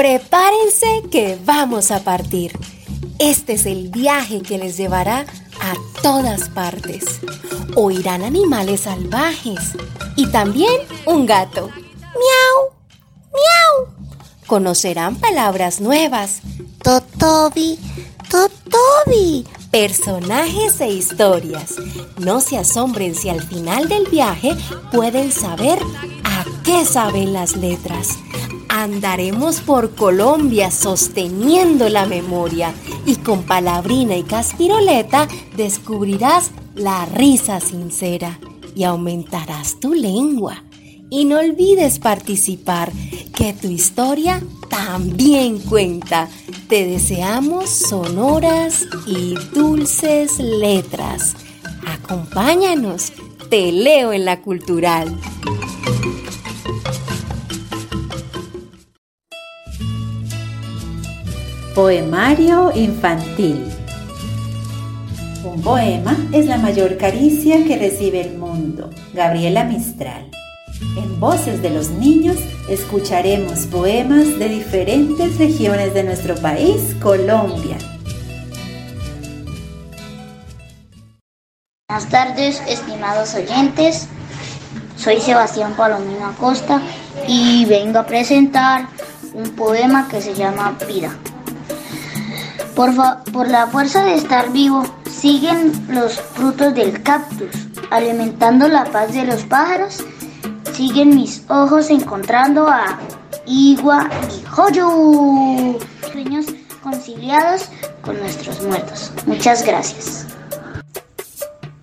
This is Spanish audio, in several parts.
Prepárense que vamos a partir. Este es el viaje que les llevará a todas partes. Oirán animales salvajes y también un gato. Miau, miau. Conocerán palabras nuevas. Totobi, totobi. Personajes e historias. No se asombren si al final del viaje pueden saber a qué saben las letras. Andaremos por Colombia sosteniendo la memoria y con palabrina y caspiroleta descubrirás la risa sincera y aumentarás tu lengua. Y no olvides participar, que tu historia también cuenta. Te deseamos sonoras y dulces letras. Acompáñanos, te leo en la cultural. Poemario infantil. Un poema es la mayor caricia que recibe el mundo. Gabriela Mistral. En Voces de los Niños escucharemos poemas de diferentes regiones de nuestro país, Colombia. Buenas tardes, estimados oyentes. Soy Sebastián Palomino Acosta y vengo a presentar un poema que se llama Vida. Por, la fuerza de estar vivo, siguen los frutos del cactus, alimentando la paz de los pájaros. Siguen mis ojos encontrando a Igua y Joyo. Sueños conciliados con nuestros muertos. Muchas gracias.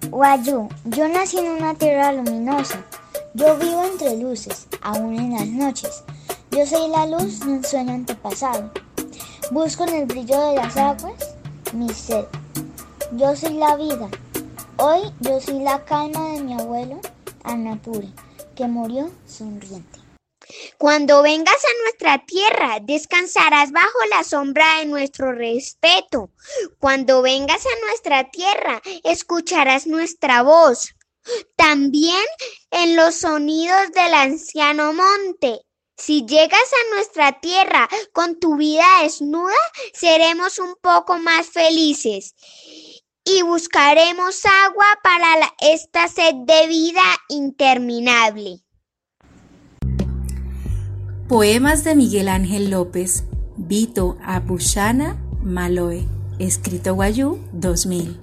Guayú, yo nací en una tierra luminosa. Yo vivo entre luces, aún en las noches. Yo soy la luz de un sueño antepasado. Busco en el brillo de las aguas mi sed. Yo soy la vida. Hoy yo soy la calma de mi abuelo, Anapuri, que murió sonriente. Cuando vengas a nuestra tierra, descansarás bajo la sombra de nuestro respeto. Cuando vengas a nuestra tierra, escucharás nuestra voz. También en los sonidos del anciano monte si llegas a nuestra tierra con tu vida desnuda, seremos un poco más felices y buscaremos agua para esta sed de vida interminable. Poemas de Miguel Ángel López, Vito Apushana Maloe, escrito Guayú 2000,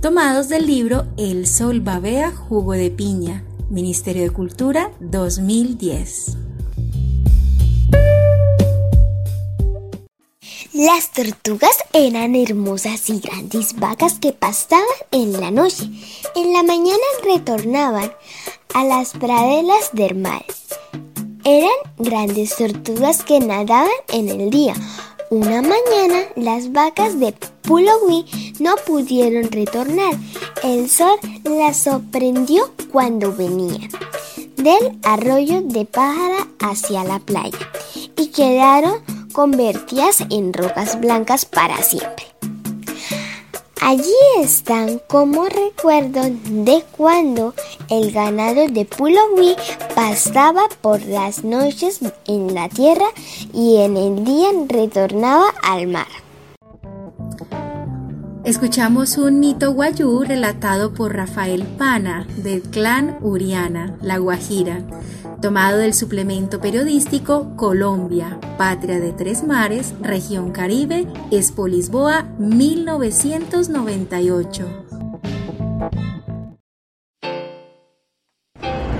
tomados del libro El Sol Babea Jugo de Piña, Ministerio de Cultura 2010. Las tortugas eran hermosas y grandes vacas que pastaban en la noche. En la mañana retornaban a las praderas del mar. Eran grandes tortugas que nadaban en el día. Una mañana las vacas de Pulowí no pudieron retornar. El sol las sorprendió cuando venían del arroyo de Pájara hacia la playa y quedaron convertidas en rocas blancas para siempre. Allí están como recuerdo de cuando el ganado de Pulowi pasaba por las noches en la tierra y en el día retornaba al mar. Escuchamos un mito guayú relatado por Rafael Pana del clan Uriana, La Guajira, tomado del suplemento periodístico Colombia, Patria de Tres Mares, Región Caribe, Expo Lisboa, 1998.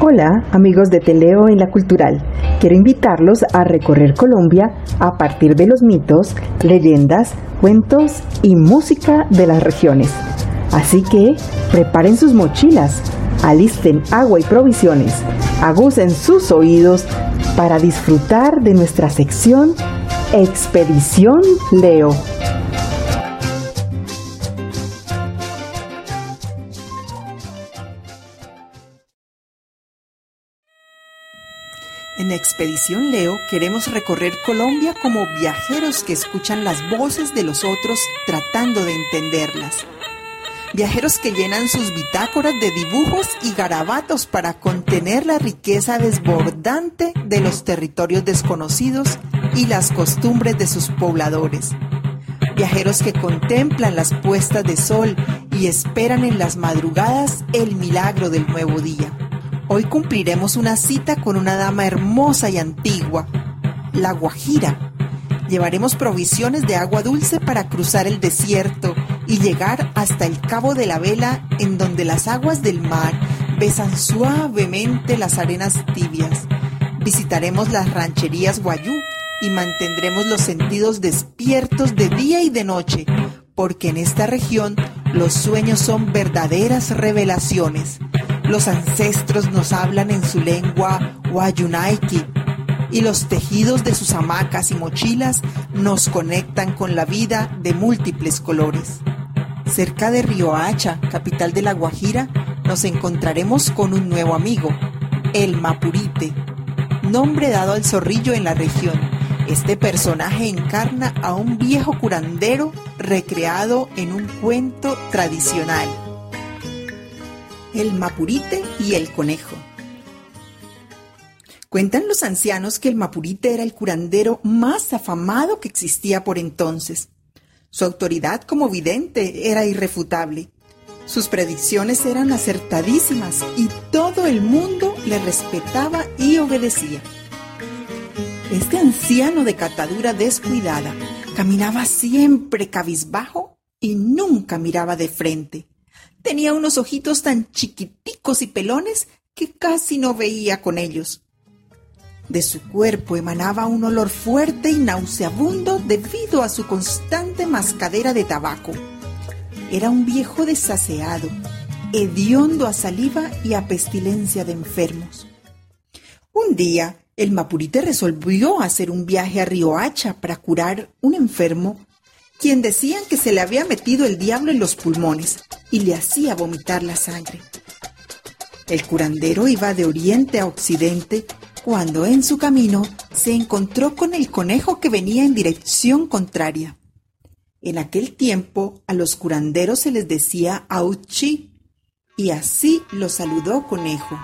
Hola amigos de Teleo en la Cultural. Quiero invitarlos a recorrer Colombia a partir de los mitos, leyendas, cuentos y música de las regiones. Así que preparen sus mochilas, alisten agua y provisiones, agucen sus oídos para disfrutar de nuestra sección Expedición Leo. En Expedición Leo queremos recorrer Colombia como viajeros que escuchan las voces de los otros tratando de entenderlas. Viajeros que llenan sus bitácoras de dibujos y garabatos para contener la riqueza desbordante de los territorios desconocidos y las costumbres de sus pobladores. Viajeros que contemplan las puestas de sol y esperan en las madrugadas el milagro del nuevo día. Hoy cumpliremos una cita con una dama hermosa y antigua, la Guajira. Llevaremos provisiones de agua dulce para cruzar el desierto y llegar hasta el Cabo de la Vela en donde las aguas del mar besan suavemente las arenas tibias. Visitaremos las rancherías Guayú y mantendremos los sentidos despiertos de día y de noche, porque en esta región los sueños son verdaderas revelaciones. Los ancestros nos hablan en su lengua Wayunaiki y los tejidos de sus hamacas y mochilas nos conectan con la vida de múltiples colores. Cerca de Riohacha, capital de La Guajira, nos encontraremos con un nuevo amigo, el Mapurite, nombre dado al zorrillo en la región. Este personaje encarna a un viejo curandero recreado en un cuento tradicional. El Mapurite y el conejo. Cuentan los ancianos que el Mapurite era el curandero más afamado que existía por entonces. Su autoridad como vidente era irrefutable. Sus predicciones eran acertadísimas y todo el mundo le respetaba y obedecía. Este anciano de catadura descuidada caminaba siempre cabizbajo y nunca miraba de frente. Tenía unos ojitos tan chiquiticos y pelones que casi no veía con ellos. De su cuerpo emanaba un olor fuerte y nauseabundo debido a su constante mascadera de tabaco. Era un viejo desaseado, hediondo a saliva y a pestilencia de enfermos. Un día, el Mapurite resolvió hacer un viaje a Riohacha para curar un enfermo, quien decían que se le había metido el diablo en los pulmones y le hacía vomitar la sangre. El curandero iba de oriente a occidente cuando en su camino se encontró con el conejo que venía en dirección contraria. En aquel tiempo a los curanderos se les decía Auchi y así lo saludó Conejo.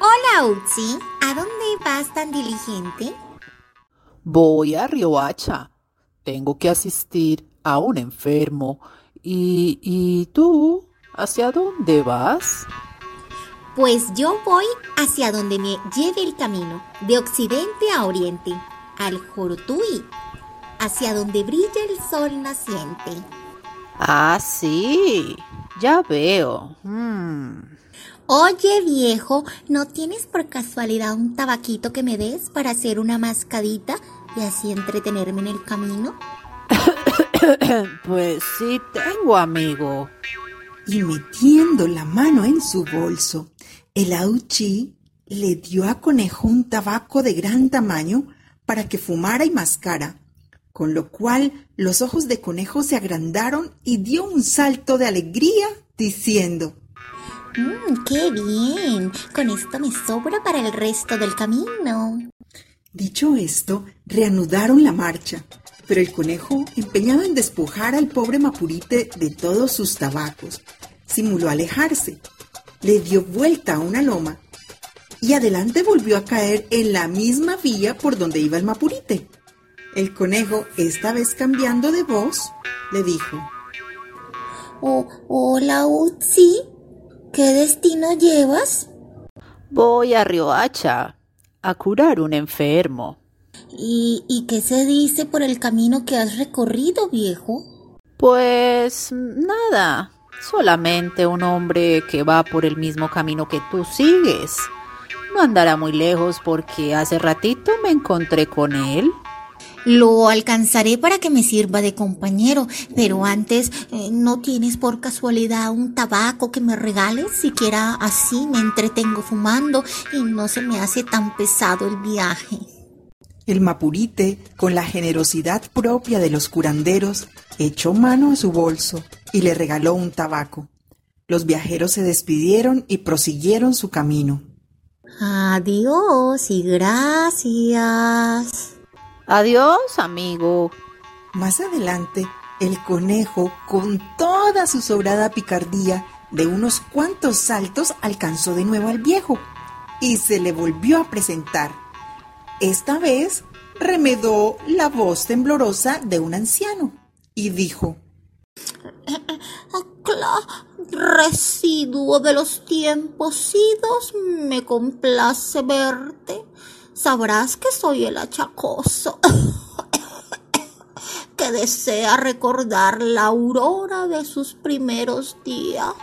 Hola Auchi, ¿a dónde vas tan diligente? Voy a Riohacha. Tengo que asistir a un enfermo. ¿Y, y tú? ¿Hacia dónde vas? Pues yo voy hacia donde me lleve el camino, de occidente a oriente, al Jorutui, hacia donde brilla el sol naciente. Ah, sí, ya veo. Hmm. Oye, viejo, ¿no tienes por casualidad un tabaquito que me des para hacer una mascadita y así entretenerme en el camino? pues sí tengo, amigo. Y metiendo la mano en su bolso, el auchi le dio a Conejo un tabaco de gran tamaño para que fumara y mascara, con lo cual los ojos de Conejo se agrandaron y dio un salto de alegría, diciendo Mmm, qué bien. Con esto me sobra para el resto del camino. Dicho esto, reanudaron la marcha, pero el conejo, empeñado en despojar al pobre Mapurite de todos sus tabacos, simuló alejarse le dio vuelta a una loma y adelante volvió a caer en la misma vía por donde iba el mapurite. El conejo, esta vez cambiando de voz, le dijo, oh, Hola, Utsi, ¿qué destino llevas? Voy a Riohacha a curar un enfermo. ¿Y, ¿Y qué se dice por el camino que has recorrido, viejo? Pues nada, solamente un hombre que va por el mismo camino que tú sigues. No andará muy lejos porque hace ratito me encontré con él. Lo alcanzaré para que me sirva de compañero, pero antes, eh, ¿no tienes por casualidad un tabaco que me regales? Siquiera así me entretengo fumando y no se me hace tan pesado el viaje. El mapurite, con la generosidad propia de los curanderos, echó mano a su bolso y le regaló un tabaco. Los viajeros se despidieron y prosiguieron su camino. Adiós y gracias. Adiós, amigo. Más adelante, El conejo, con toda su sobrada picardía, de unos cuantos saltos alcanzó de nuevo al viejo y se le volvió a presentar. Esta vez remedó la voz temblorosa de un anciano y dijo, Residuo de los tiempos idos, me complace verte. Sabrás que soy el achacoso que desea recordar la aurora de sus primeros días.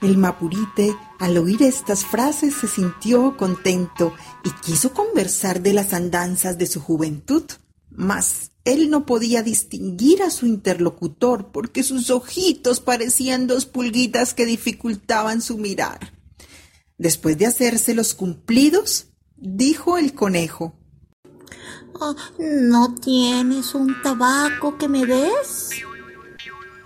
El mapurite, al oír estas frases, se sintió contento y quiso conversar de las andanzas de su juventud. Mas él no podía distinguir a su interlocutor porque sus ojitos parecían dos pulguitas que dificultaban su mirar. Después de hacerse los cumplidos, dijo el conejo. Ah, ¿No tienes un tabaco que me des?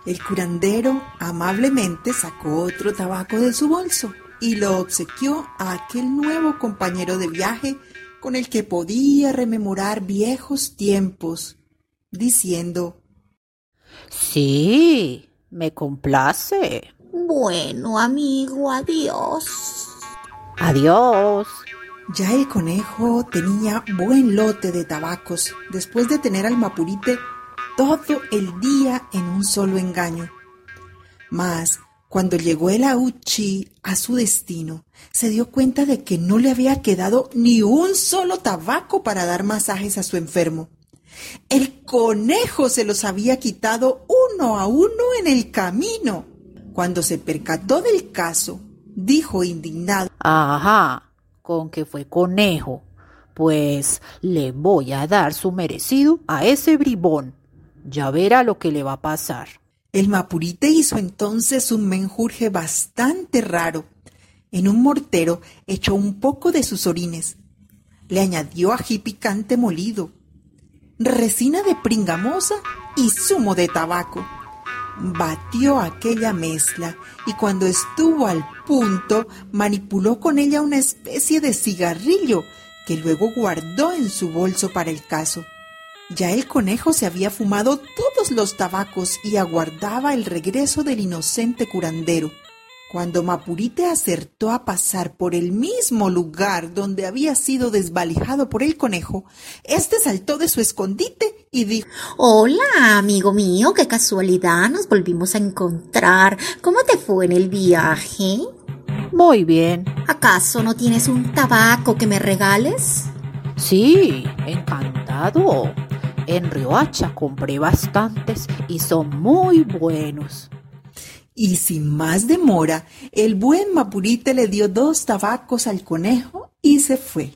El curandero amablemente sacó otro tabaco de su bolso y lo obsequió a aquel nuevo compañero de viaje con el que podía rememorar viejos tiempos, diciendo Sí, me complace. Bueno, amigo, adiós. Adiós. Ya el conejo tenía buen lote de tabacos después de tener al mapurite todo el día en un solo engaño. Mas cuando llegó el auchi a su destino, se dio cuenta de que no le había quedado ni un solo tabaco para dar masajes a su enfermo. El conejo se los había quitado uno a uno en el camino. Cuando se percató del caso, dijo indignado, Ajá, con que fue conejo. Pues le voy a dar su merecido a ese bribón. Ya verá lo que le va a pasar. El mapurite hizo entonces un menjurje bastante raro. En un mortero echó un poco de sus orines. Le añadió ají picante molido, resina de pringamosa y zumo de tabaco. Batió aquella mezcla y cuando estuvo al punto manipuló con ella una especie de cigarrillo que luego guardó en su bolso para el caso. Ya el conejo se había fumado todos los tabacos y aguardaba el regreso del inocente curandero. Cuando Mapurite acertó a pasar por el mismo lugar donde había sido desvalijado por el conejo, éste saltó de su escondite y dijo Hola, amigo mío, qué casualidad, nos volvimos a encontrar. ¿Cómo te fue en el viaje? Muy bien. ¿Acaso no tienes un tabaco que me regales? Sí, encantado. En Riohacha compré bastantes y son muy buenos. Y sin más demora, el buen Mapurite le dio dos tabacos al conejo y se fue.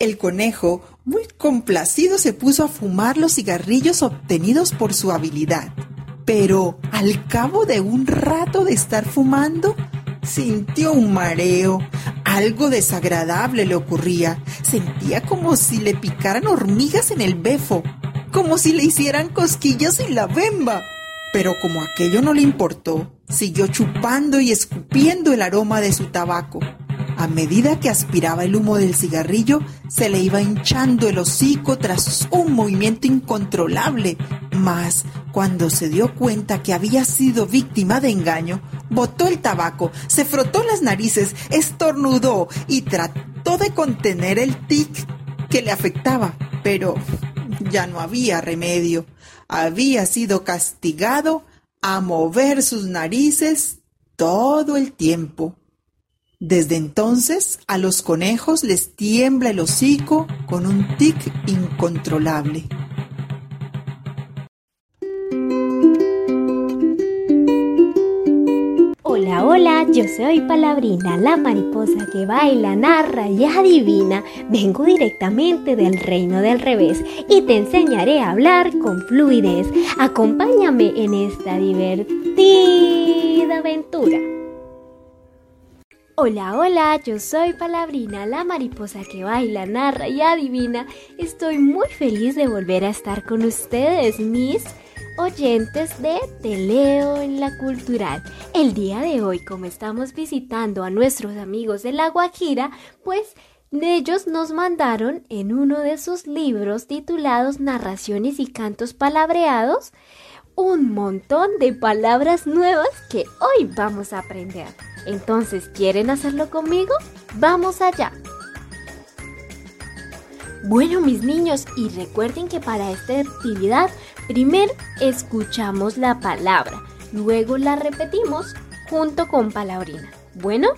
El conejo, muy complacido, se puso a fumar los cigarrillos obtenidos por su habilidad. Pero al cabo de un rato de estar fumando, sintió un mareo. Algo desagradable le ocurría. Sentía como si le picaran hormigas en el befo, como si le hicieran cosquillas en la bemba. Pero como aquello no le importó, siguió chupando y escupiendo el aroma de su tabaco. A medida que aspiraba el humo del cigarrillo, se le iba hinchando el hocico tras un movimiento incontrolable. Mas, cuando se dio cuenta que había sido víctima de engaño, botó el tabaco, se frotó las narices, estornudó y trató de contener el tic que le afectaba. Pero ya no había remedio había sido castigado a mover sus narices todo el tiempo. Desde entonces a los conejos les tiembla el hocico con un tic incontrolable. Yo soy Palabrina, la mariposa que baila, narra y adivina. Vengo directamente del reino del revés y te enseñaré a hablar con fluidez. Acompáñame en esta divertida aventura. Hola, hola, yo soy Palabrina, la mariposa que baila, narra y adivina. Estoy muy feliz de volver a estar con ustedes, mis oyentes de Te leo en la cultural. El día de hoy, como estamos visitando a nuestros amigos de La Guajira, pues ellos nos mandaron en uno de sus libros titulados Narraciones y Cantos Palabreados un montón de palabras nuevas que hoy vamos a aprender. Entonces, ¿quieren hacerlo conmigo? Vamos allá. Bueno, mis niños, y recuerden que para esta actividad, primero escuchamos la palabra, luego la repetimos junto con palabrina. Bueno,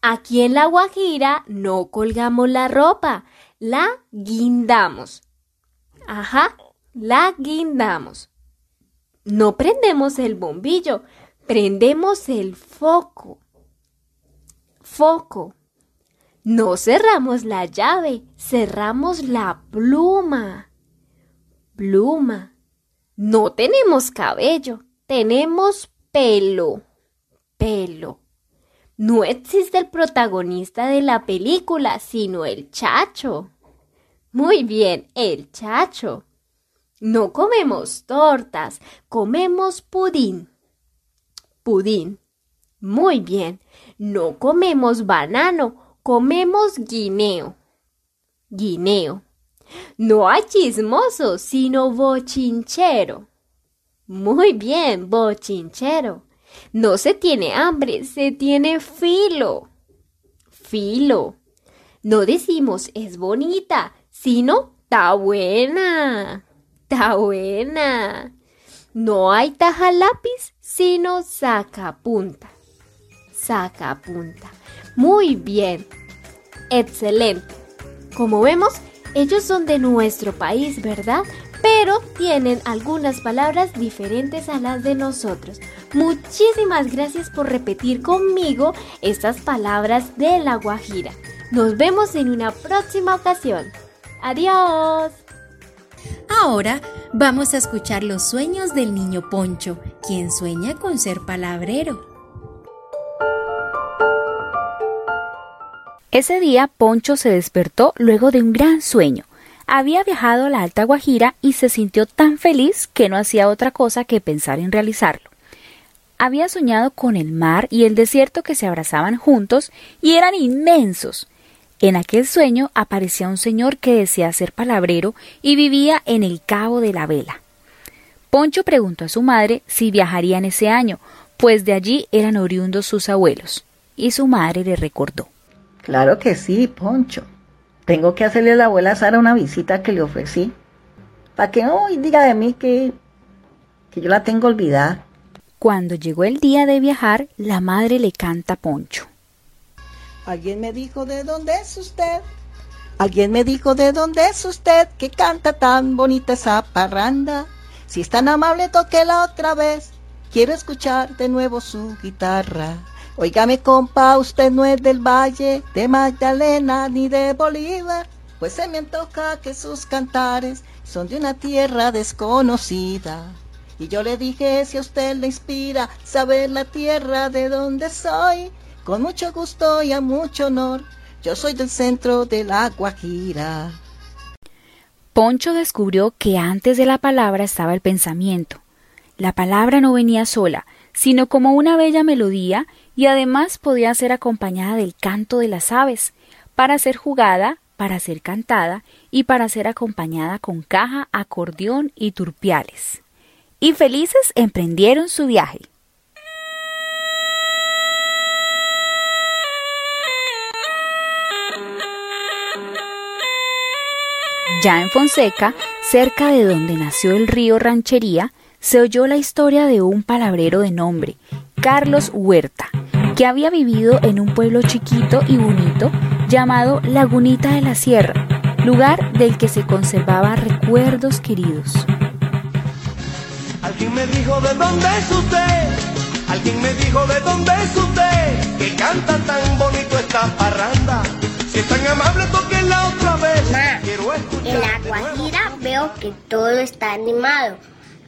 aquí en la Guajira no colgamos la ropa, la guindamos. Ajá, la guindamos. No prendemos el bombillo, prendemos el foco. Foco. No cerramos la llave, cerramos la pluma. Pluma. No tenemos cabello, tenemos pelo. Pelo. No existe el protagonista de la película, sino el chacho. Muy bien, el chacho. No comemos tortas, comemos pudín. Pudín. Muy bien. No comemos banano, comemos guineo. Guineo. No hay chismoso, sino bochinchero. Muy bien, bochinchero. No se tiene hambre, se tiene filo. Filo. No decimos es bonita, sino está buena está buena. No hay taja lápiz, sino saca punta. Saca punta. Muy bien. Excelente. Como vemos, ellos son de nuestro país, ¿verdad? Pero tienen algunas palabras diferentes a las de nosotros. Muchísimas gracias por repetir conmigo estas palabras de la Guajira. Nos vemos en una próxima ocasión. Adiós. Ahora vamos a escuchar los sueños del niño Poncho, quien sueña con ser palabrero. Ese día Poncho se despertó luego de un gran sueño. Había viajado a la Alta Guajira y se sintió tan feliz que no hacía otra cosa que pensar en realizarlo. Había soñado con el mar y el desierto que se abrazaban juntos y eran inmensos. En aquel sueño aparecía un señor que decía ser palabrero y vivía en el Cabo de la Vela. Poncho preguntó a su madre si viajarían ese año, pues de allí eran oriundos sus abuelos, y su madre le recordó. Claro que sí, Poncho. Tengo que hacerle a la abuela Sara una visita que le ofrecí, para que hoy diga de mí que, que yo la tengo olvidada. Cuando llegó el día de viajar, la madre le canta a Poncho. Alguien me dijo de dónde es usted. Alguien me dijo de dónde es usted que canta tan bonita esa parranda. Si es tan amable, la otra vez. Quiero escuchar de nuevo su guitarra. Óigame, compa, usted no es del Valle, de Magdalena ni de Bolívar. Pues se me antoja que sus cantares son de una tierra desconocida. Y yo le dije, si a usted le inspira saber la tierra de donde soy, con mucho gusto y a mucho honor, yo soy del centro de la Guajira. Poncho descubrió que antes de la palabra estaba el pensamiento. La palabra no venía sola, sino como una bella melodía y además podía ser acompañada del canto de las aves, para ser jugada, para ser cantada y para ser acompañada con caja, acordeón y turpiales. Y felices emprendieron su viaje. Ya en Fonseca, cerca de donde nació el río Ranchería, se oyó la historia de un palabrero de nombre, Carlos Huerta, que había vivido en un pueblo chiquito y bonito llamado Lagunita de la Sierra, lugar del que se conservaban recuerdos queridos. Alguien me dijo de dónde es usted, alguien me dijo de dónde es usted, que canta tan bonito esta parranda. Si es tan amable, la otra vez. en la Guajira veo que todo está animado,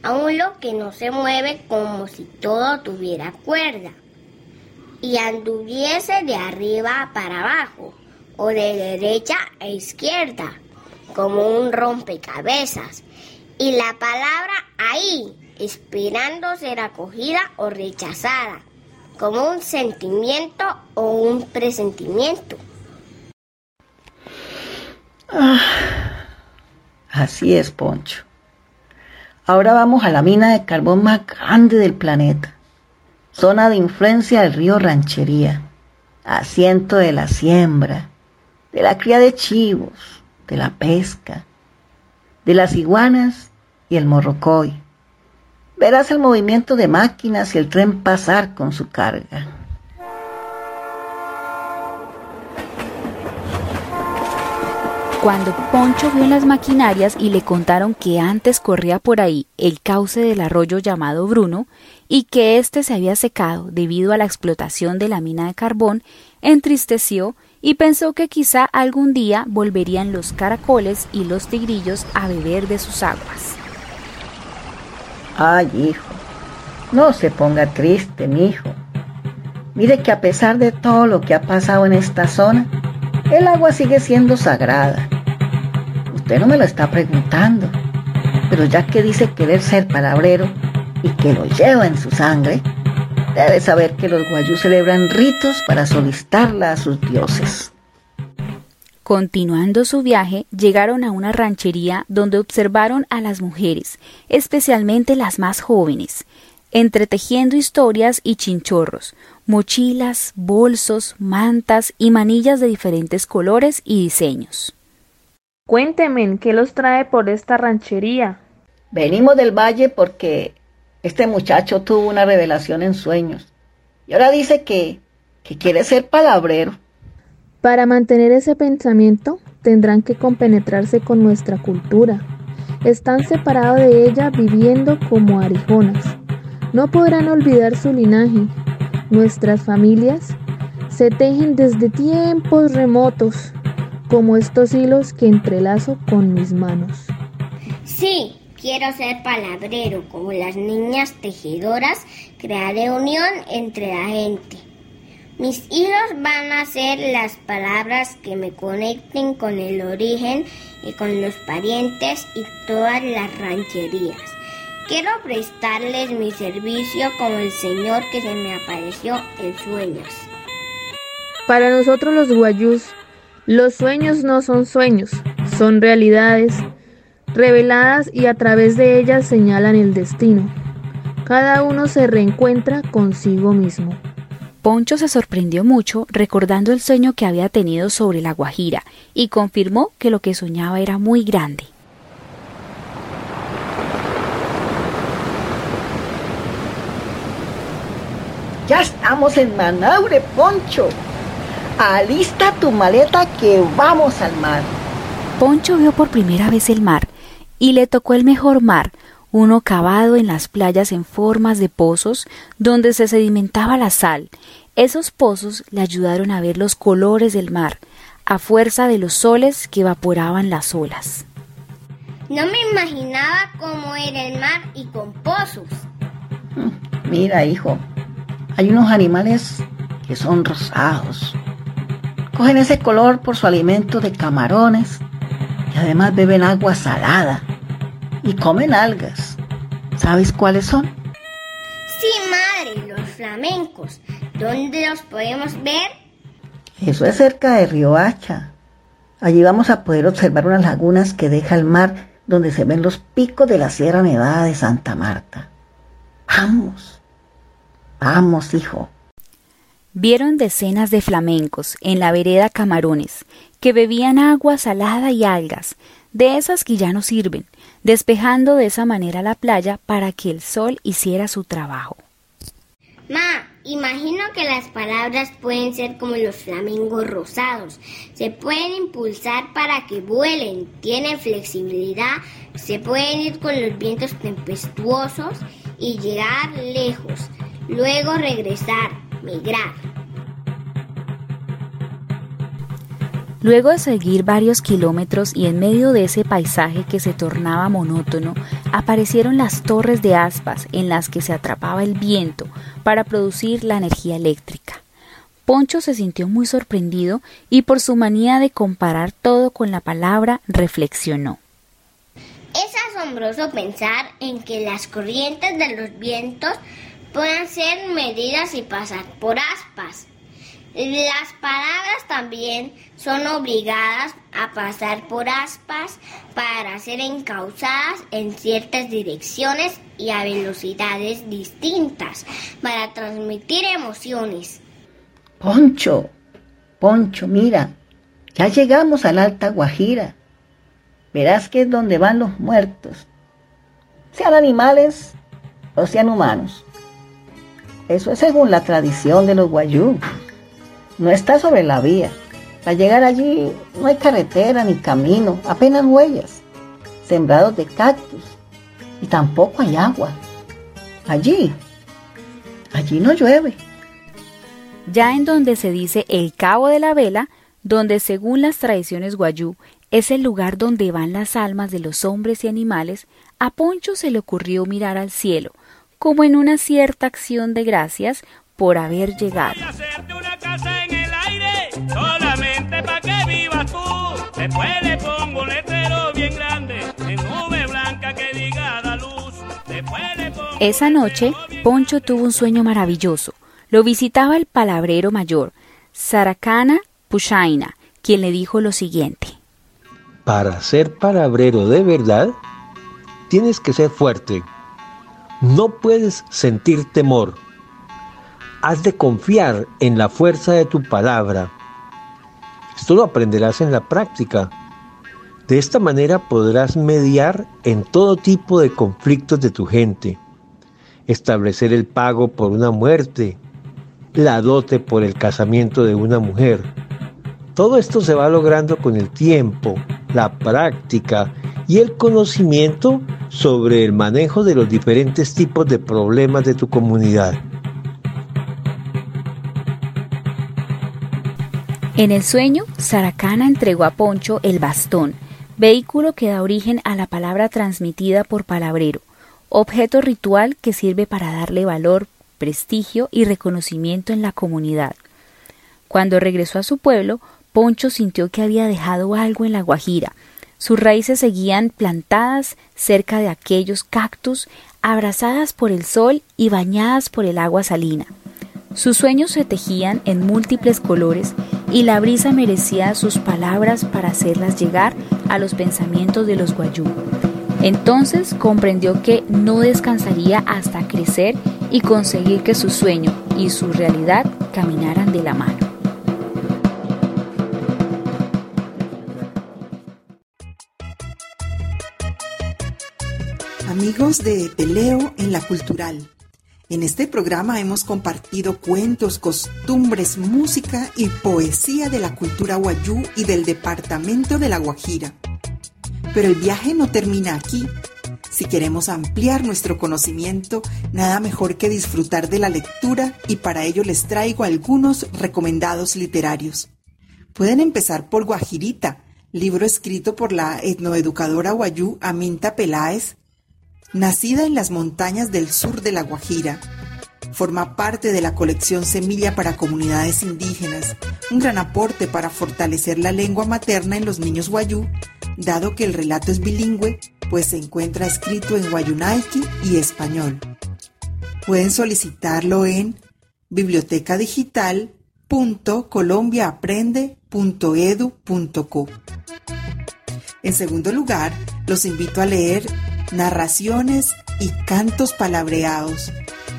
aún lo que no se mueve como si todo tuviera cuerda y anduviese de arriba para abajo o de derecha a izquierda, como un rompecabezas. Y la palabra ahí, esperando ser acogida o rechazada, como un sentimiento o un presentimiento. Ah, así es, Poncho. Ahora vamos a la mina de carbón más grande del planeta, zona de influencia del río Ranchería, asiento de la siembra, de la cría de chivos, de la pesca, de las iguanas y el morrocoy. Verás el movimiento de máquinas y el tren pasar con su carga. Cuando Poncho vio las maquinarias y le contaron que antes corría por ahí el cauce del arroyo llamado Bruno y que éste se había secado debido a la explotación de la mina de carbón, entristeció y pensó que quizá algún día volverían los caracoles y los tigrillos a beber de sus aguas. Ay, hijo, no se ponga triste, mi hijo. Mire que a pesar de todo lo que ha pasado en esta zona, el agua sigue siendo sagrada. Usted no me lo está preguntando, pero ya que dice querer ser palabrero y que lo lleva en su sangre, debe saber que los guayús celebran ritos para solicitarla a sus dioses. Continuando su viaje, llegaron a una ranchería donde observaron a las mujeres, especialmente las más jóvenes, entretejiendo historias y chinchorros, mochilas, bolsos, mantas y manillas de diferentes colores y diseños. Cuénteme, ¿qué los trae por esta ranchería? Venimos del valle porque este muchacho tuvo una revelación en sueños y ahora dice que, que quiere ser palabrero. Para mantener ese pensamiento tendrán que compenetrarse con nuestra cultura. Están separados de ella viviendo como arijonas. No podrán olvidar su linaje. Nuestras familias se tejen desde tiempos remotos como estos hilos que entrelazo con mis manos. Sí, quiero ser palabrero, como las niñas tejedoras, crearé unión entre la gente. Mis hilos van a ser las palabras que me conecten con el origen y con los parientes y todas las rancherías. Quiero prestarles mi servicio como el Señor que se me apareció en sueños. Para nosotros los guayús, los sueños no son sueños, son realidades reveladas y a través de ellas señalan el destino. Cada uno se reencuentra consigo mismo. Poncho se sorprendió mucho recordando el sueño que había tenido sobre la Guajira y confirmó que lo que soñaba era muy grande. Ya estamos en Manaure, Poncho. Alista tu maleta que vamos al mar. Poncho vio por primera vez el mar y le tocó el mejor mar, uno cavado en las playas en formas de pozos donde se sedimentaba la sal. Esos pozos le ayudaron a ver los colores del mar, a fuerza de los soles que evaporaban las olas. No me imaginaba cómo era el mar y con pozos. Mira, hijo, hay unos animales que son rosados, Cogen ese color por su alimento de camarones y además beben agua salada y comen algas. ¿Sabes cuáles son? Sí, madre, los flamencos. ¿Dónde los podemos ver? Eso es cerca de Río Hacha. Allí vamos a poder observar unas lagunas que deja el mar donde se ven los picos de la Sierra Nevada de Santa Marta. Vamos, vamos, hijo. Vieron decenas de flamencos en la vereda Camarones, que bebían agua salada y algas, de esas que ya no sirven, despejando de esa manera la playa para que el sol hiciera su trabajo. Ma, imagino que las palabras pueden ser como los flamingos rosados. Se pueden impulsar para que vuelen, tienen flexibilidad, se pueden ir con los vientos tempestuosos y llegar lejos, luego regresar migrar. Luego de seguir varios kilómetros y en medio de ese paisaje que se tornaba monótono, aparecieron las torres de aspas en las que se atrapaba el viento para producir la energía eléctrica. Poncho se sintió muy sorprendido y por su manía de comparar todo con la palabra reflexionó. Es asombroso pensar en que las corrientes de los vientos puedan ser medidas y pasar por aspas. Las palabras también son obligadas a pasar por aspas para ser encauzadas en ciertas direcciones y a velocidades distintas para transmitir emociones. Poncho, Poncho, mira, ya llegamos a la Alta Guajira. Verás que es donde van los muertos, sean animales o sean humanos. Eso es según la tradición de los guayú. No está sobre la vía. Para llegar allí no hay carretera ni camino, apenas huellas, sembrados de cactus y tampoco hay agua. Allí, allí no llueve. Ya en donde se dice el Cabo de la Vela, donde según las tradiciones guayú es el lugar donde van las almas de los hombres y animales, a Poncho se le ocurrió mirar al cielo, como en una cierta acción de gracias por haber llegado. Esa noche, Poncho tuvo un sueño maravilloso. Lo visitaba el palabrero mayor, Saracana Pushaina, quien le dijo lo siguiente. Para ser palabrero de verdad, tienes que ser fuerte. No puedes sentir temor. Has de confiar en la fuerza de tu palabra. Esto lo aprenderás en la práctica. De esta manera podrás mediar en todo tipo de conflictos de tu gente, establecer el pago por una muerte, la dote por el casamiento de una mujer. Todo esto se va logrando con el tiempo, la práctica y el conocimiento sobre el manejo de los diferentes tipos de problemas de tu comunidad. En el sueño, Saracana entregó a Poncho el bastón, vehículo que da origen a la palabra transmitida por palabrero, objeto ritual que sirve para darle valor, prestigio y reconocimiento en la comunidad. Cuando regresó a su pueblo, Poncho sintió que había dejado algo en la Guajira. Sus raíces seguían plantadas cerca de aquellos cactus, abrazadas por el sol y bañadas por el agua salina. Sus sueños se tejían en múltiples colores y la brisa merecía sus palabras para hacerlas llegar a los pensamientos de los guayú. Entonces comprendió que no descansaría hasta crecer y conseguir que su sueño y su realidad caminaran de la mano. Amigos de Peleo en la Cultural. En este programa hemos compartido cuentos, costumbres, música y poesía de la cultura guayú y del departamento de La Guajira. Pero el viaje no termina aquí. Si queremos ampliar nuestro conocimiento, nada mejor que disfrutar de la lectura y para ello les traigo algunos recomendados literarios. Pueden empezar por Guajirita, libro escrito por la etnoeducadora guayú Aminta Peláez, nacida en las montañas del sur de La Guajira. Forma parte de la colección Semilla para Comunidades Indígenas, un gran aporte para fortalecer la lengua materna en los niños guayú, dado que el relato es bilingüe, pues se encuentra escrito en guayunaiki y español. Pueden solicitarlo en bibliotecadigital.colombiaaprende.edu.co. En segundo lugar, los invito a leer Narraciones y cantos palabreados,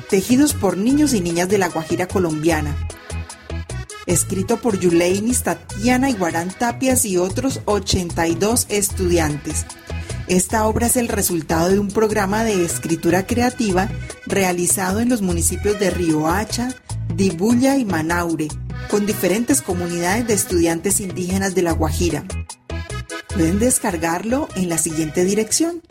tejidos por niños y niñas de la Guajira colombiana. Escrito por Yuleinis, Tatiana Iguarán Tapias y otros 82 estudiantes. Esta obra es el resultado de un programa de escritura creativa realizado en los municipios de Riohacha, Dibuya y Manaure, con diferentes comunidades de estudiantes indígenas de La Guajira. Pueden descargarlo en la siguiente dirección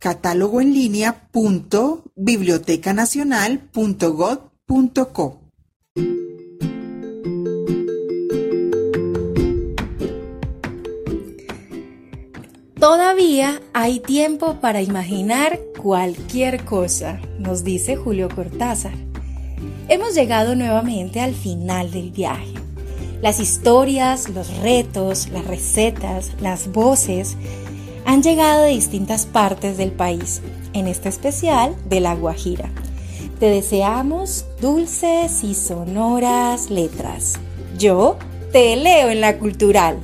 catálogo en línea punto bibliotecanacional.gov.co. Todavía hay tiempo para imaginar cualquier cosa, nos dice Julio Cortázar. Hemos llegado nuevamente al final del viaje. Las historias, los retos, las recetas, las voces han llegado de distintas partes del país, en este especial de La Guajira. Te deseamos dulces y sonoras letras. Yo te leo en la cultural.